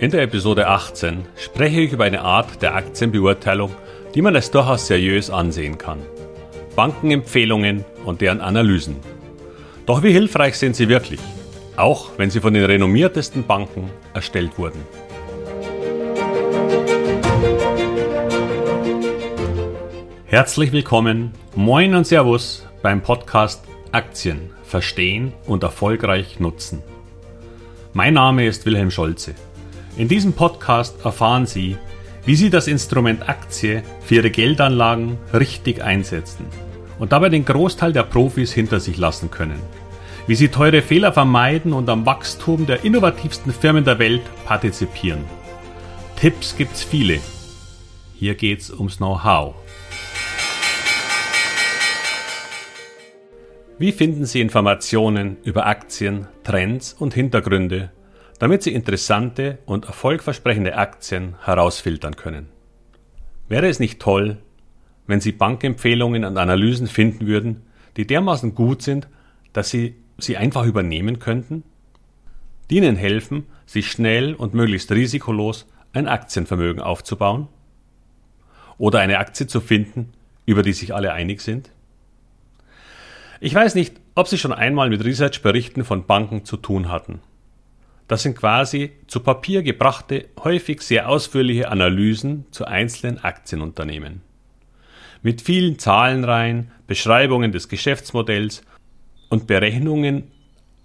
In der Episode 18 spreche ich über eine Art der Aktienbeurteilung, die man als durchaus seriös ansehen kann. Bankenempfehlungen und deren Analysen. Doch wie hilfreich sind sie wirklich? Auch wenn sie von den renommiertesten Banken erstellt wurden. Herzlich willkommen, moin und Servus beim Podcast Aktien verstehen und erfolgreich nutzen. Mein Name ist Wilhelm Scholze. In diesem Podcast erfahren Sie, wie Sie das Instrument Aktie für Ihre Geldanlagen richtig einsetzen und dabei den Großteil der Profis hinter sich lassen können. Wie Sie teure Fehler vermeiden und am Wachstum der innovativsten Firmen der Welt partizipieren. Tipps gibt's viele. Hier geht's ums Know-how. Wie finden Sie Informationen über Aktien, Trends und Hintergründe damit Sie interessante und erfolgversprechende Aktien herausfiltern können. Wäre es nicht toll, wenn Sie Bankempfehlungen und Analysen finden würden, die dermaßen gut sind, dass Sie sie einfach übernehmen könnten? Die Ihnen helfen, sich schnell und möglichst risikolos ein Aktienvermögen aufzubauen? Oder eine Aktie zu finden, über die sich alle einig sind? Ich weiß nicht, ob Sie schon einmal mit Research-Berichten von Banken zu tun hatten. Das sind quasi zu Papier gebrachte, häufig sehr ausführliche Analysen zu einzelnen Aktienunternehmen. Mit vielen Zahlenreihen, Beschreibungen des Geschäftsmodells und Berechnungen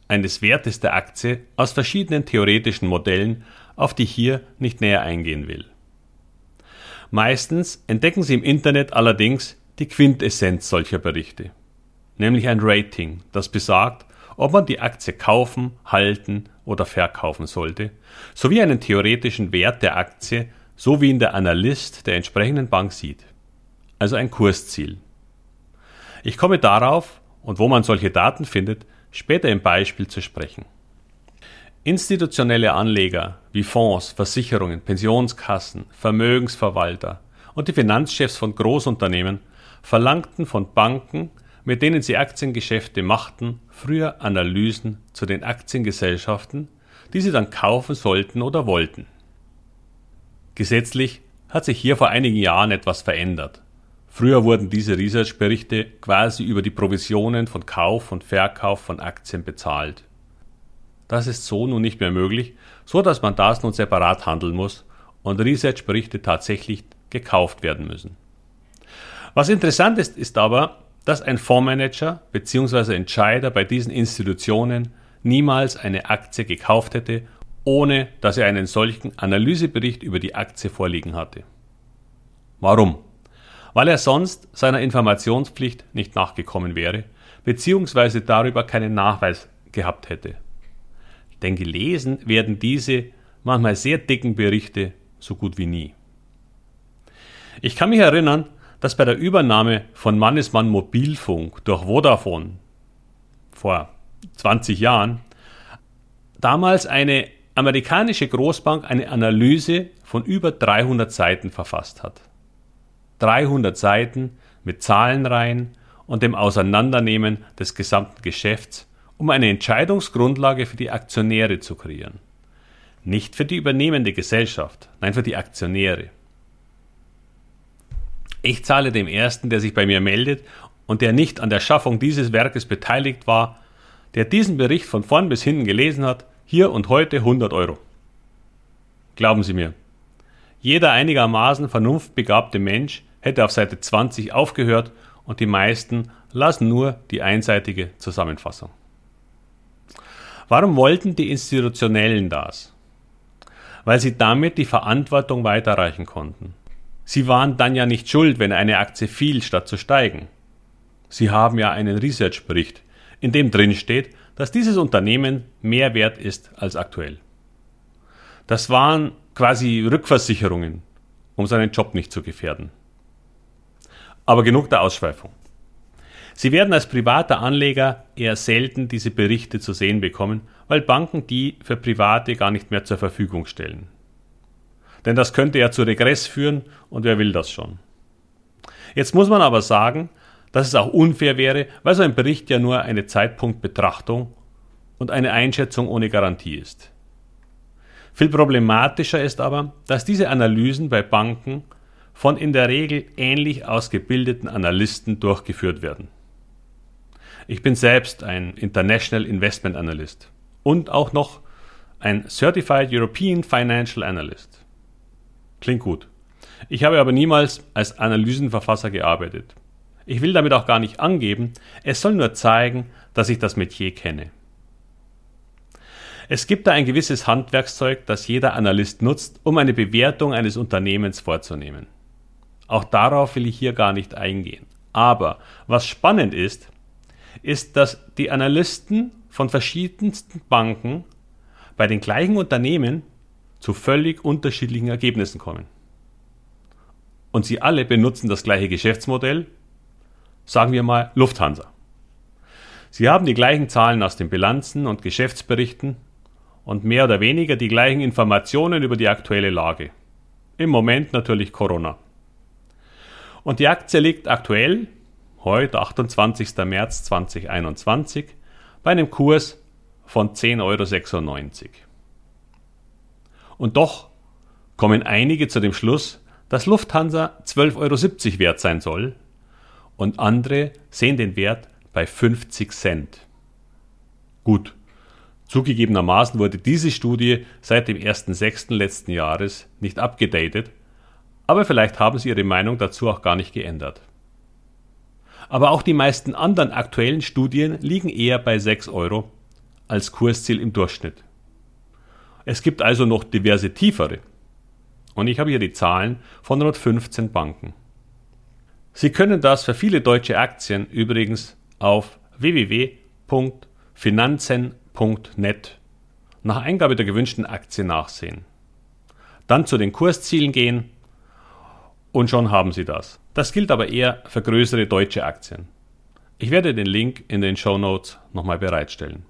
eines Wertes der Aktie aus verschiedenen theoretischen Modellen, auf die ich hier nicht näher eingehen will. Meistens entdecken Sie im Internet allerdings die Quintessenz solcher Berichte, nämlich ein Rating, das besagt, ob man die Aktie kaufen, halten oder verkaufen sollte, sowie einen theoretischen Wert der Aktie, so wie ihn der Analyst der entsprechenden Bank sieht. Also ein Kursziel. Ich komme darauf und wo man solche Daten findet, später im Beispiel zu sprechen. Institutionelle Anleger wie Fonds, Versicherungen, Pensionskassen, Vermögensverwalter und die Finanzchefs von Großunternehmen verlangten von Banken mit denen sie Aktiengeschäfte machten, früher Analysen zu den Aktiengesellschaften, die sie dann kaufen sollten oder wollten. Gesetzlich hat sich hier vor einigen Jahren etwas verändert. Früher wurden diese Research-Berichte quasi über die Provisionen von Kauf und Verkauf von Aktien bezahlt. Das ist so nun nicht mehr möglich, so dass man das nun separat handeln muss und Research-Berichte tatsächlich gekauft werden müssen. Was interessant ist, ist aber, dass ein Fondsmanager bzw. Entscheider bei diesen Institutionen niemals eine Aktie gekauft hätte, ohne dass er einen solchen Analysebericht über die Aktie vorliegen hatte. Warum? Weil er sonst seiner Informationspflicht nicht nachgekommen wäre, bzw. darüber keinen Nachweis gehabt hätte. Denn gelesen werden diese manchmal sehr dicken Berichte so gut wie nie. Ich kann mich erinnern, dass bei der Übernahme von Mannesmann Mobilfunk durch Vodafone vor 20 Jahren damals eine amerikanische Großbank eine Analyse von über 300 Seiten verfasst hat. 300 Seiten mit Zahlenreihen und dem Auseinandernehmen des gesamten Geschäfts, um eine Entscheidungsgrundlage für die Aktionäre zu kreieren. Nicht für die übernehmende Gesellschaft, nein für die Aktionäre. Ich zahle dem Ersten, der sich bei mir meldet und der nicht an der Schaffung dieses Werkes beteiligt war, der diesen Bericht von vorn bis hinten gelesen hat, hier und heute 100 Euro. Glauben Sie mir, jeder einigermaßen vernunftbegabte Mensch hätte auf Seite 20 aufgehört und die meisten lasen nur die einseitige Zusammenfassung. Warum wollten die Institutionellen das? Weil sie damit die Verantwortung weiterreichen konnten. Sie waren dann ja nicht schuld, wenn eine Aktie fiel, statt zu steigen. Sie haben ja einen Research-Bericht, in dem drin steht, dass dieses Unternehmen mehr wert ist als aktuell. Das waren quasi Rückversicherungen, um seinen Job nicht zu gefährden. Aber genug der Ausschweifung. Sie werden als privater Anleger eher selten diese Berichte zu sehen bekommen, weil Banken die für Private gar nicht mehr zur Verfügung stellen. Denn das könnte ja zu Regress führen und wer will das schon? Jetzt muss man aber sagen, dass es auch unfair wäre, weil so ein Bericht ja nur eine Zeitpunktbetrachtung und eine Einschätzung ohne Garantie ist. Viel problematischer ist aber, dass diese Analysen bei Banken von in der Regel ähnlich ausgebildeten Analysten durchgeführt werden. Ich bin selbst ein International Investment Analyst und auch noch ein Certified European Financial Analyst. Klingt gut. Ich habe aber niemals als Analysenverfasser gearbeitet. Ich will damit auch gar nicht angeben, es soll nur zeigen, dass ich das Metier kenne. Es gibt da ein gewisses Handwerkszeug, das jeder Analyst nutzt, um eine Bewertung eines Unternehmens vorzunehmen. Auch darauf will ich hier gar nicht eingehen. Aber was spannend ist, ist, dass die Analysten von verschiedensten Banken bei den gleichen Unternehmen zu völlig unterschiedlichen Ergebnissen kommen. Und sie alle benutzen das gleiche Geschäftsmodell, sagen wir mal Lufthansa. Sie haben die gleichen Zahlen aus den Bilanzen und Geschäftsberichten und mehr oder weniger die gleichen Informationen über die aktuelle Lage. Im Moment natürlich Corona. Und die Aktie liegt aktuell, heute 28. März 2021, bei einem Kurs von 10,96 Euro. Und doch kommen einige zu dem Schluss, dass Lufthansa 12,70 Euro wert sein soll und andere sehen den Wert bei 50 Cent. Gut, Zugegebenermaßen wurde diese Studie seit dem 1.6. letzten Jahres nicht abgedatet, aber vielleicht haben sie ihre Meinung dazu auch gar nicht geändert. Aber auch die meisten anderen aktuellen Studien liegen eher bei 6 Euro als Kursziel im Durchschnitt. Es gibt also noch diverse tiefere. Und ich habe hier die Zahlen von rund 15 Banken. Sie können das für viele deutsche Aktien übrigens auf www.finanzen.com www.net nach Eingabe der gewünschten Aktie nachsehen. Dann zu den Kurszielen gehen und schon haben Sie das. Das gilt aber eher für größere deutsche Aktien. Ich werde den Link in den Show Notes nochmal bereitstellen.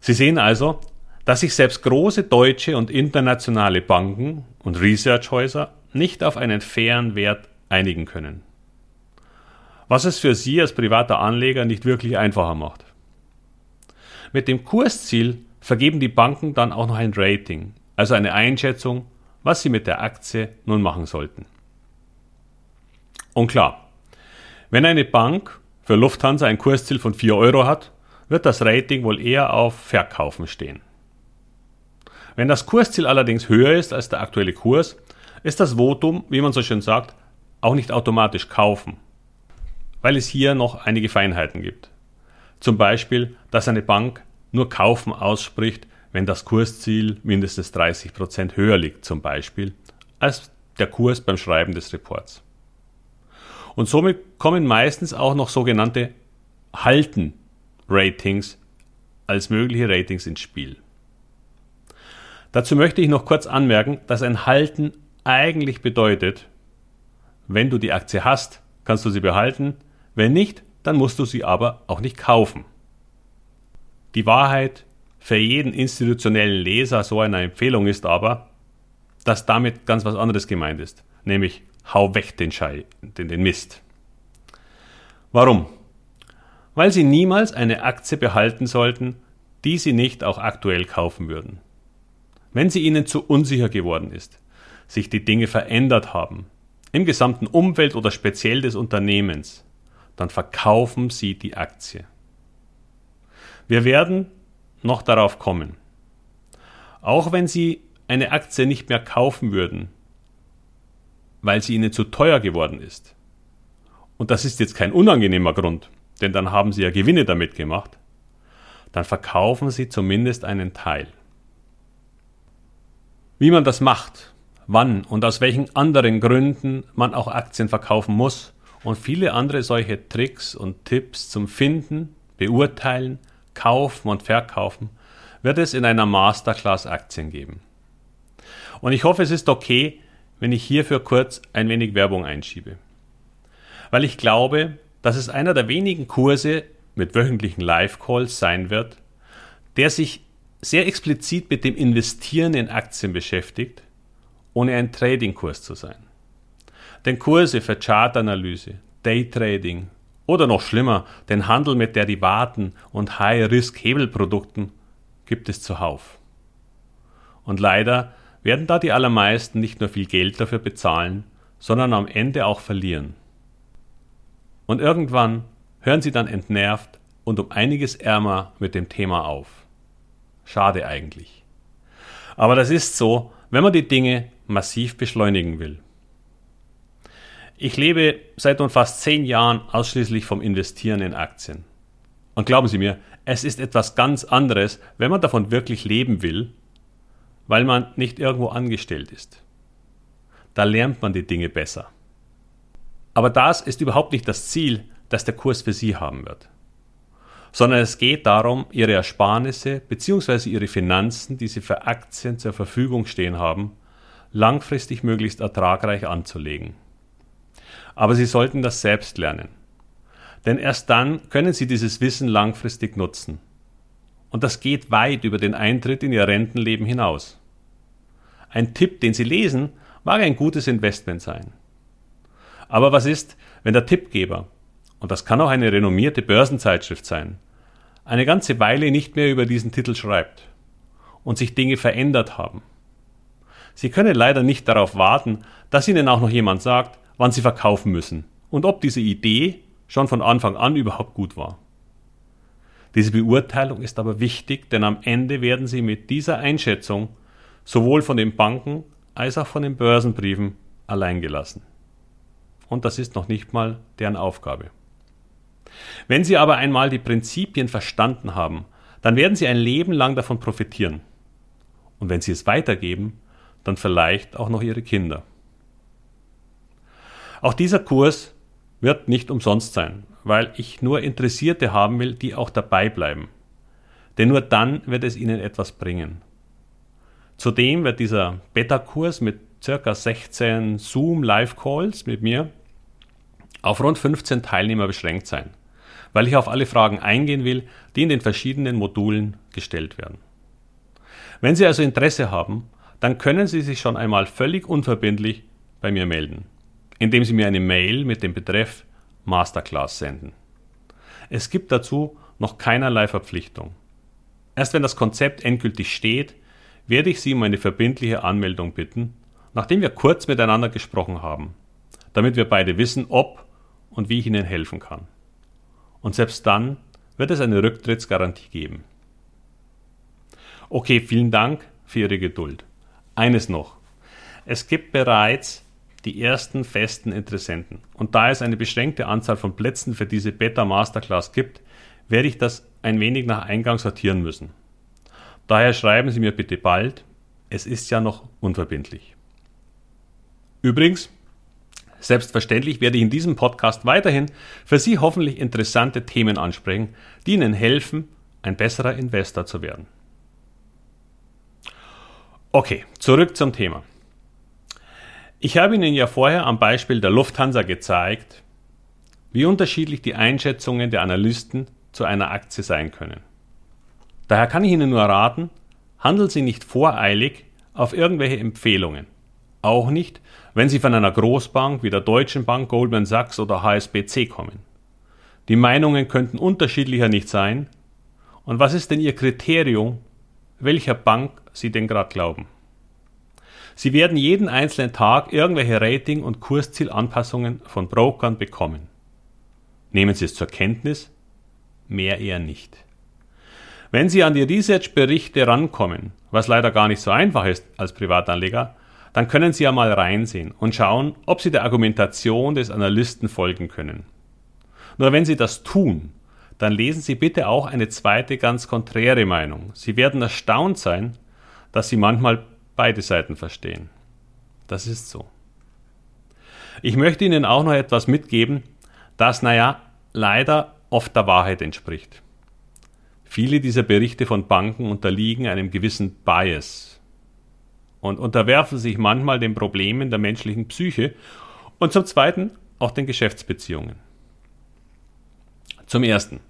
Sie sehen also, dass sich selbst große deutsche und internationale Banken und Researchhäuser nicht auf einen fairen Wert einigen können. Was es für Sie als privater Anleger nicht wirklich einfacher macht. Mit dem Kursziel vergeben die Banken dann auch noch ein Rating, also eine Einschätzung, was sie mit der Aktie nun machen sollten. Und klar, wenn eine Bank für Lufthansa ein Kursziel von 4 Euro hat, wird das Rating wohl eher auf Verkaufen stehen. Wenn das Kursziel allerdings höher ist als der aktuelle Kurs, ist das Votum, wie man so schön sagt, auch nicht automatisch kaufen, weil es hier noch einige Feinheiten gibt. Zum Beispiel, dass eine Bank nur kaufen ausspricht, wenn das Kursziel mindestens 30 Prozent höher liegt, zum Beispiel, als der Kurs beim Schreiben des Reports. Und somit kommen meistens auch noch sogenannte Halten-Ratings als mögliche Ratings ins Spiel. Dazu möchte ich noch kurz anmerken, dass ein Halten eigentlich bedeutet, wenn du die Aktie hast, kannst du sie behalten, wenn nicht, dann musst du sie aber auch nicht kaufen. Die Wahrheit für jeden institutionellen Leser so einer Empfehlung ist aber, dass damit ganz was anderes gemeint ist, nämlich hau weg den Schei, den, den Mist. Warum? Weil Sie niemals eine Aktie behalten sollten, die Sie nicht auch aktuell kaufen würden. Wenn sie Ihnen zu unsicher geworden ist, sich die Dinge verändert haben, im gesamten Umfeld oder speziell des Unternehmens, dann verkaufen Sie die Aktie. Wir werden noch darauf kommen. Auch wenn Sie eine Aktie nicht mehr kaufen würden, weil sie Ihnen zu teuer geworden ist, und das ist jetzt kein unangenehmer Grund, denn dann haben Sie ja Gewinne damit gemacht, dann verkaufen Sie zumindest einen Teil. Wie man das macht, wann und aus welchen anderen Gründen man auch Aktien verkaufen muss und viele andere solche Tricks und Tipps zum Finden, Beurteilen, Kaufen und Verkaufen wird es in einer Masterclass Aktien geben. Und ich hoffe, es ist okay, wenn ich hierfür kurz ein wenig Werbung einschiebe. Weil ich glaube, dass es einer der wenigen Kurse mit wöchentlichen Live-Calls sein wird, der sich sehr explizit mit dem Investieren in Aktien beschäftigt, ohne ein Trading-Kurs zu sein. Denn Kurse für Chartanalyse, Daytrading oder noch schlimmer, den Handel mit Derivaten und High-Risk-Hebelprodukten gibt es zuhauf. Und leider werden da die allermeisten nicht nur viel Geld dafür bezahlen, sondern am Ende auch verlieren. Und irgendwann hören sie dann entnervt und um einiges ärmer mit dem Thema auf. Schade eigentlich. Aber das ist so, wenn man die Dinge massiv beschleunigen will. Ich lebe seit nun fast zehn Jahren ausschließlich vom Investieren in Aktien. Und glauben Sie mir, es ist etwas ganz anderes, wenn man davon wirklich leben will, weil man nicht irgendwo angestellt ist. Da lernt man die Dinge besser. Aber das ist überhaupt nicht das Ziel, das der Kurs für Sie haben wird. Sondern es geht darum, Ihre Ersparnisse bzw. Ihre Finanzen, die Sie für Aktien zur Verfügung stehen haben, langfristig möglichst ertragreich anzulegen. Aber Sie sollten das selbst lernen. Denn erst dann können Sie dieses Wissen langfristig nutzen. Und das geht weit über den Eintritt in Ihr Rentenleben hinaus. Ein Tipp, den Sie lesen, mag ein gutes Investment sein. Aber was ist, wenn der Tippgeber, und das kann auch eine renommierte Börsenzeitschrift sein, eine ganze Weile nicht mehr über diesen Titel schreibt und sich Dinge verändert haben? Sie können leider nicht darauf warten, dass Ihnen auch noch jemand sagt, wann Sie verkaufen müssen und ob diese Idee schon von Anfang an überhaupt gut war. Diese Beurteilung ist aber wichtig, denn am Ende werden Sie mit dieser Einschätzung sowohl von den Banken als auch von den Börsenbriefen allein gelassen. Und das ist noch nicht mal deren Aufgabe. Wenn Sie aber einmal die Prinzipien verstanden haben, dann werden Sie ein Leben lang davon profitieren. Und wenn Sie es weitergeben, dann vielleicht auch noch Ihre Kinder. Auch dieser Kurs wird nicht umsonst sein, weil ich nur Interessierte haben will, die auch dabei bleiben. Denn nur dann wird es ihnen etwas bringen. Zudem wird dieser Beta-Kurs mit circa 16 Zoom-Live-Calls mit mir auf rund 15 Teilnehmer beschränkt sein, weil ich auf alle Fragen eingehen will, die in den verschiedenen Modulen gestellt werden. Wenn Sie also Interesse haben, dann können Sie sich schon einmal völlig unverbindlich bei mir melden, indem Sie mir eine Mail mit dem Betreff Masterclass senden. Es gibt dazu noch keinerlei Verpflichtung. Erst wenn das Konzept endgültig steht, werde ich Sie um eine verbindliche Anmeldung bitten, nachdem wir kurz miteinander gesprochen haben, damit wir beide wissen, ob und wie ich Ihnen helfen kann. Und selbst dann wird es eine Rücktrittsgarantie geben. Okay, vielen Dank für Ihre Geduld. Eines noch. Es gibt bereits die ersten festen Interessenten. Und da es eine beschränkte Anzahl von Plätzen für diese Beta Masterclass gibt, werde ich das ein wenig nach Eingang sortieren müssen. Daher schreiben Sie mir bitte bald, es ist ja noch unverbindlich. Übrigens, selbstverständlich werde ich in diesem Podcast weiterhin für Sie hoffentlich interessante Themen ansprechen, die Ihnen helfen, ein besserer Investor zu werden. Okay, zurück zum Thema. Ich habe Ihnen ja vorher am Beispiel der Lufthansa gezeigt, wie unterschiedlich die Einschätzungen der Analysten zu einer Aktie sein können. Daher kann ich Ihnen nur raten, handeln Sie nicht voreilig auf irgendwelche Empfehlungen. Auch nicht, wenn sie von einer Großbank wie der Deutschen Bank, Goldman Sachs oder HSBC kommen. Die Meinungen könnten unterschiedlicher nicht sein. Und was ist denn Ihr Kriterium, welcher Bank Sie denn gerade glauben? Sie werden jeden einzelnen Tag irgendwelche Rating- und Kurszielanpassungen von Brokern bekommen. Nehmen Sie es zur Kenntnis? Mehr eher nicht. Wenn Sie an die Research-Berichte rankommen, was leider gar nicht so einfach ist als Privatanleger, dann können Sie ja mal reinsehen und schauen, ob Sie der Argumentation des Analysten folgen können. Nur wenn Sie das tun, dann lesen Sie bitte auch eine zweite ganz konträre Meinung. Sie werden erstaunt sein, dass Sie manchmal beide Seiten verstehen. Das ist so. Ich möchte Ihnen auch noch etwas mitgeben, das, naja, leider oft der Wahrheit entspricht. Viele dieser Berichte von Banken unterliegen einem gewissen Bias und unterwerfen sich manchmal den Problemen der menschlichen Psyche und zum Zweiten auch den Geschäftsbeziehungen. Zum Ersten.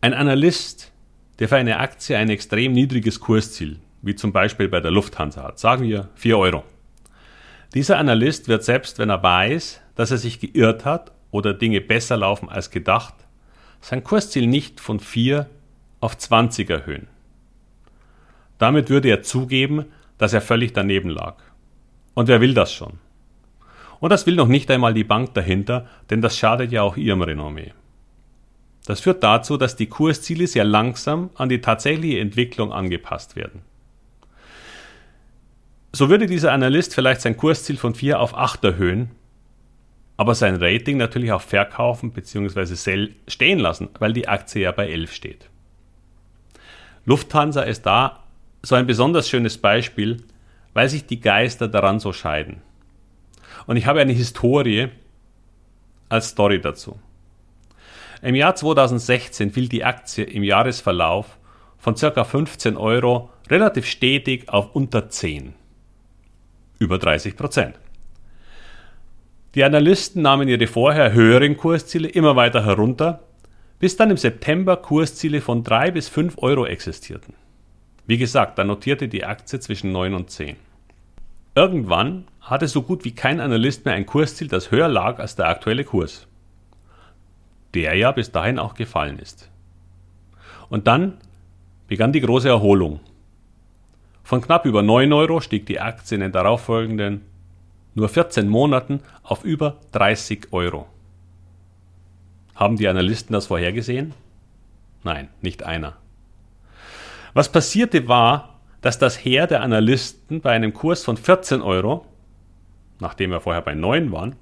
Ein Analyst, der für eine Aktie ein extrem niedriges Kursziel, wie zum Beispiel bei der Lufthansa hat, sagen wir 4 Euro. Dieser Analyst wird selbst, wenn er weiß, dass er sich geirrt hat oder Dinge besser laufen als gedacht, sein Kursziel nicht von 4 auf 20 erhöhen. Damit würde er zugeben, dass er völlig daneben lag. Und wer will das schon? Und das will noch nicht einmal die Bank dahinter, denn das schadet ja auch ihrem Renommee. Das führt dazu, dass die Kursziele sehr langsam an die tatsächliche Entwicklung angepasst werden. So würde dieser Analyst vielleicht sein Kursziel von 4 auf 8 erhöhen, aber sein Rating natürlich auf Verkaufen bzw. Stehen lassen, weil die Aktie ja bei 11 steht. Lufthansa ist da so ein besonders schönes Beispiel, weil sich die Geister daran so scheiden. Und ich habe eine Historie als Story dazu. Im Jahr 2016 fiel die Aktie im Jahresverlauf von ca. 15 Euro relativ stetig auf unter 10. Über 30 Prozent. Die Analysten nahmen ihre vorher höheren Kursziele immer weiter herunter, bis dann im September Kursziele von 3 bis 5 Euro existierten. Wie gesagt, da notierte die Aktie zwischen 9 und 10. Irgendwann hatte so gut wie kein Analyst mehr ein Kursziel, das höher lag als der aktuelle Kurs. Der ja bis dahin auch gefallen ist. Und dann begann die große Erholung. Von knapp über 9 Euro stieg die Aktie in den darauffolgenden nur 14 Monaten auf über 30 Euro. Haben die Analysten das vorhergesehen? Nein, nicht einer. Was passierte war, dass das Heer der Analysten bei einem Kurs von 14 Euro, nachdem wir vorher bei 9 waren,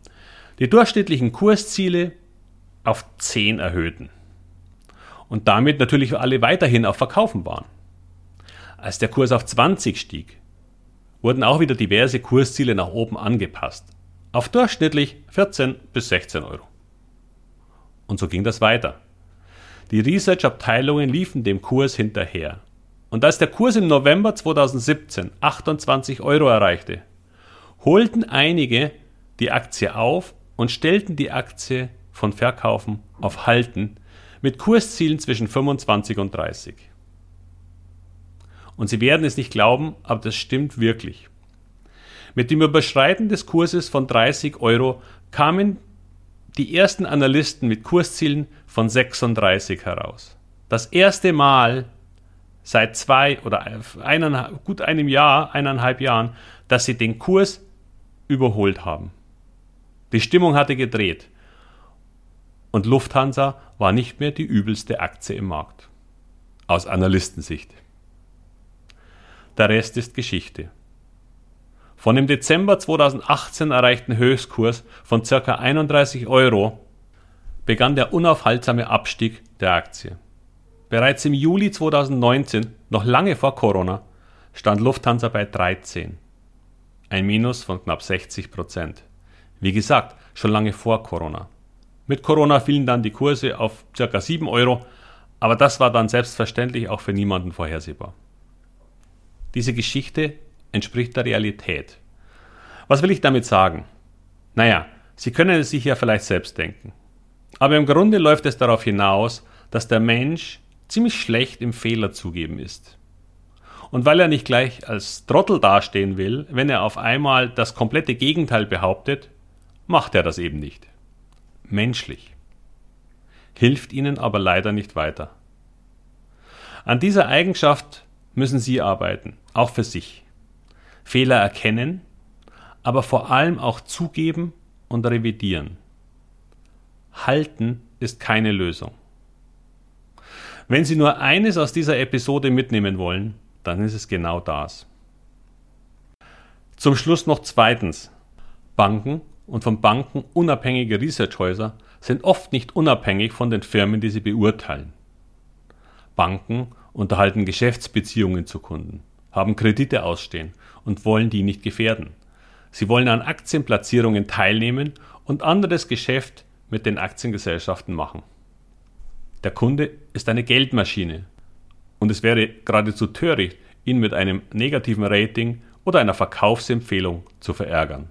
die durchschnittlichen Kursziele auf 10 erhöhten. Und damit natürlich alle weiterhin auf Verkaufen waren. Als der Kurs auf 20 stieg, wurden auch wieder diverse Kursziele nach oben angepasst. Auf durchschnittlich 14 bis 16 Euro. Und so ging das weiter. Die Research-Abteilungen liefen dem Kurs hinterher. Und als der Kurs im November 2017 28 Euro erreichte, holten einige die Aktie auf und stellten die Aktie von Verkaufen auf Halten mit Kurszielen zwischen 25 und 30. Und Sie werden es nicht glauben, aber das stimmt wirklich. Mit dem Überschreiten des Kurses von 30 Euro kamen die ersten Analysten mit Kurszielen von 36 heraus. Das erste Mal seit zwei oder eineinhalb, gut einem Jahr, eineinhalb Jahren, dass sie den Kurs überholt haben. Die Stimmung hatte gedreht. Und Lufthansa war nicht mehr die übelste Aktie im Markt. Aus Analystensicht. Der Rest ist Geschichte. Von dem Dezember 2018 erreichten Höchstkurs von ca. 31 Euro begann der unaufhaltsame Abstieg der Aktie. Bereits im Juli 2019, noch lange vor Corona, stand Lufthansa bei 13. Ein Minus von knapp 60 Prozent. Wie gesagt, schon lange vor Corona. Mit Corona fielen dann die Kurse auf ca. 7 Euro, aber das war dann selbstverständlich auch für niemanden vorhersehbar. Diese Geschichte entspricht der Realität. Was will ich damit sagen? Naja, Sie können es sich ja vielleicht selbst denken. Aber im Grunde läuft es darauf hinaus, dass der Mensch ziemlich schlecht im Fehler zugeben ist. Und weil er nicht gleich als Trottel dastehen will, wenn er auf einmal das komplette Gegenteil behauptet, macht er das eben nicht. Menschlich. Hilft ihnen aber leider nicht weiter. An dieser Eigenschaft müssen Sie arbeiten, auch für sich. Fehler erkennen, aber vor allem auch zugeben und revidieren. Halten ist keine Lösung. Wenn Sie nur eines aus dieser Episode mitnehmen wollen, dann ist es genau das. Zum Schluss noch zweitens. Banken und von Banken unabhängige Researchhäuser sind oft nicht unabhängig von den Firmen, die sie beurteilen. Banken unterhalten Geschäftsbeziehungen zu Kunden, haben Kredite ausstehen und wollen die nicht gefährden. Sie wollen an Aktienplatzierungen teilnehmen und anderes Geschäft mit den Aktiengesellschaften machen. Der Kunde ist eine Geldmaschine und es wäre geradezu töricht, ihn mit einem negativen Rating oder einer Verkaufsempfehlung zu verärgern.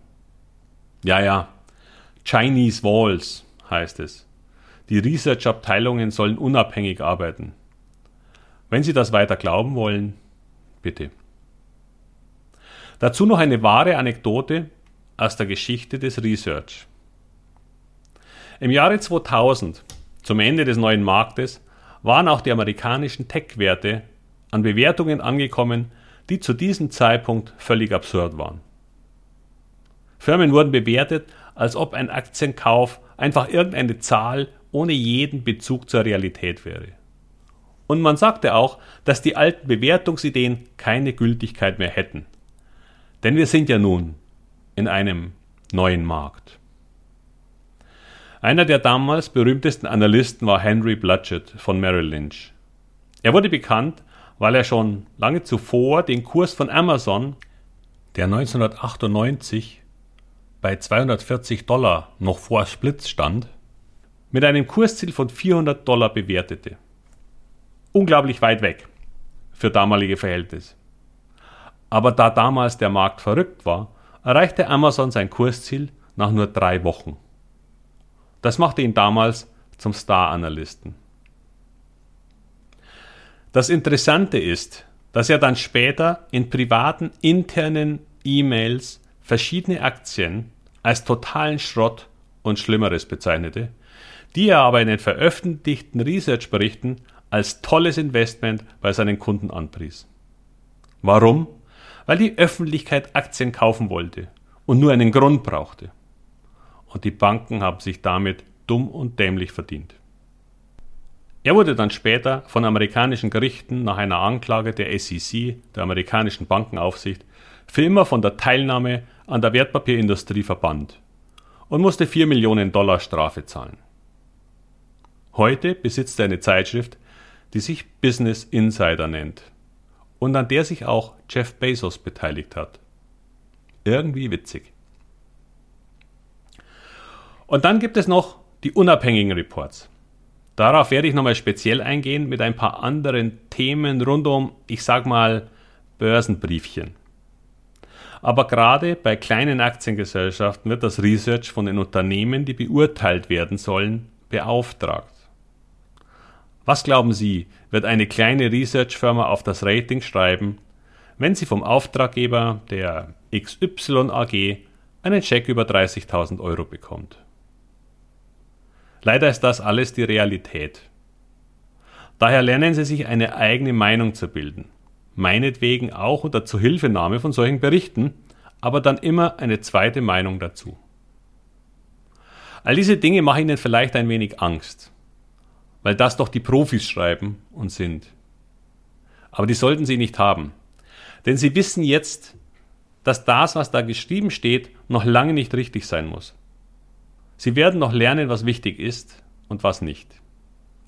Ja, ja, Chinese Walls heißt es. Die Research-Abteilungen sollen unabhängig arbeiten. Wenn Sie das weiter glauben wollen, bitte. Dazu noch eine wahre Anekdote aus der Geschichte des Research. Im Jahre 2000, zum Ende des neuen Marktes, waren auch die amerikanischen Tech-Werte an Bewertungen angekommen, die zu diesem Zeitpunkt völlig absurd waren. Firmen wurden bewertet, als ob ein Aktienkauf einfach irgendeine Zahl ohne jeden Bezug zur Realität wäre. Und man sagte auch, dass die alten Bewertungsideen keine Gültigkeit mehr hätten. Denn wir sind ja nun in einem neuen Markt. Einer der damals berühmtesten Analysten war Henry Bludgett von Merrill Lynch. Er wurde bekannt, weil er schon lange zuvor den Kurs von Amazon, der 1998 bei 240 Dollar noch vor Splits stand, mit einem Kursziel von 400 Dollar bewertete. Unglaublich weit weg für damalige Verhältnisse. Aber da damals der Markt verrückt war, erreichte Amazon sein Kursziel nach nur drei Wochen. Das machte ihn damals zum Star-Analysten. Das Interessante ist, dass er dann später in privaten internen E-Mails verschiedene Aktien als totalen Schrott und Schlimmeres bezeichnete, die er aber in den veröffentlichten Research-Berichten als tolles Investment bei seinen Kunden anpries. Warum? Weil die Öffentlichkeit Aktien kaufen wollte und nur einen Grund brauchte. Und die Banken haben sich damit dumm und dämlich verdient. Er wurde dann später von amerikanischen Gerichten nach einer Anklage der SEC, der amerikanischen Bankenaufsicht, für immer von der Teilnahme an der Wertpapierindustrie verbannt und musste 4 Millionen Dollar Strafe zahlen. Heute besitzt er eine Zeitschrift, die sich Business Insider nennt und an der sich auch Jeff Bezos beteiligt hat. Irgendwie witzig. Und dann gibt es noch die unabhängigen Reports. Darauf werde ich nochmal speziell eingehen mit ein paar anderen Themen rund um, ich sag mal, Börsenbriefchen. Aber gerade bei kleinen Aktiengesellschaften wird das Research von den Unternehmen, die beurteilt werden sollen, beauftragt. Was glauben Sie, wird eine kleine Researchfirma auf das Rating schreiben, wenn sie vom Auftraggeber der XY AG einen Scheck über 30.000 Euro bekommt? Leider ist das alles die Realität. Daher lernen Sie sich eine eigene Meinung zu bilden. Meinetwegen auch unter Zuhilfenahme von solchen Berichten, aber dann immer eine zweite Meinung dazu. All diese Dinge machen Ihnen vielleicht ein wenig Angst, weil das doch die Profis schreiben und sind. Aber die sollten Sie nicht haben, denn Sie wissen jetzt, dass das, was da geschrieben steht, noch lange nicht richtig sein muss. Sie werden noch lernen, was wichtig ist und was nicht.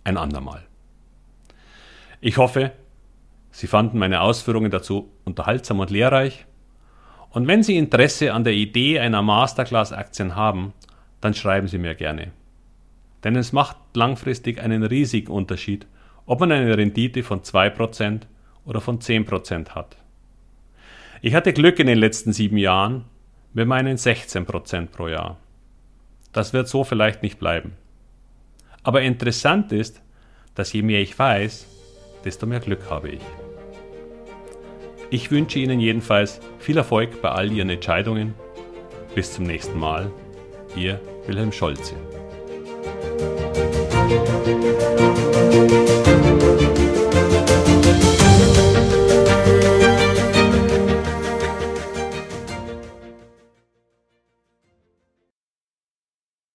Ein andermal. Ich hoffe, Sie fanden meine Ausführungen dazu unterhaltsam und lehrreich. Und wenn Sie Interesse an der Idee einer Masterclass-Aktien haben, dann schreiben Sie mir gerne. Denn es macht langfristig einen riesigen Unterschied, ob man eine Rendite von 2% oder von 10% hat. Ich hatte Glück in den letzten sieben Jahren mit meinen 16% pro Jahr. Das wird so vielleicht nicht bleiben. Aber interessant ist, dass je mehr ich weiß, desto mehr Glück habe ich. Ich wünsche Ihnen jedenfalls viel Erfolg bei all Ihren Entscheidungen. Bis zum nächsten Mal. Ihr Wilhelm Scholze.